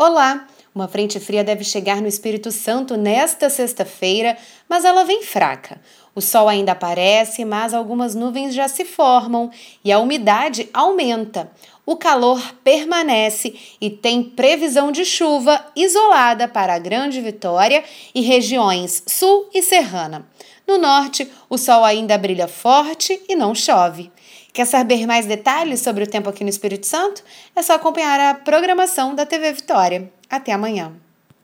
Olá! Uma frente fria deve chegar no Espírito Santo nesta sexta-feira, mas ela vem fraca. O sol ainda aparece, mas algumas nuvens já se formam e a umidade aumenta. O calor permanece e tem previsão de chuva isolada para a Grande Vitória e regiões sul e serrana. No norte, o sol ainda brilha forte e não chove. Quer saber mais detalhes sobre o tempo aqui no Espírito Santo? É só acompanhar a programação da TV Vitória. Até amanhã.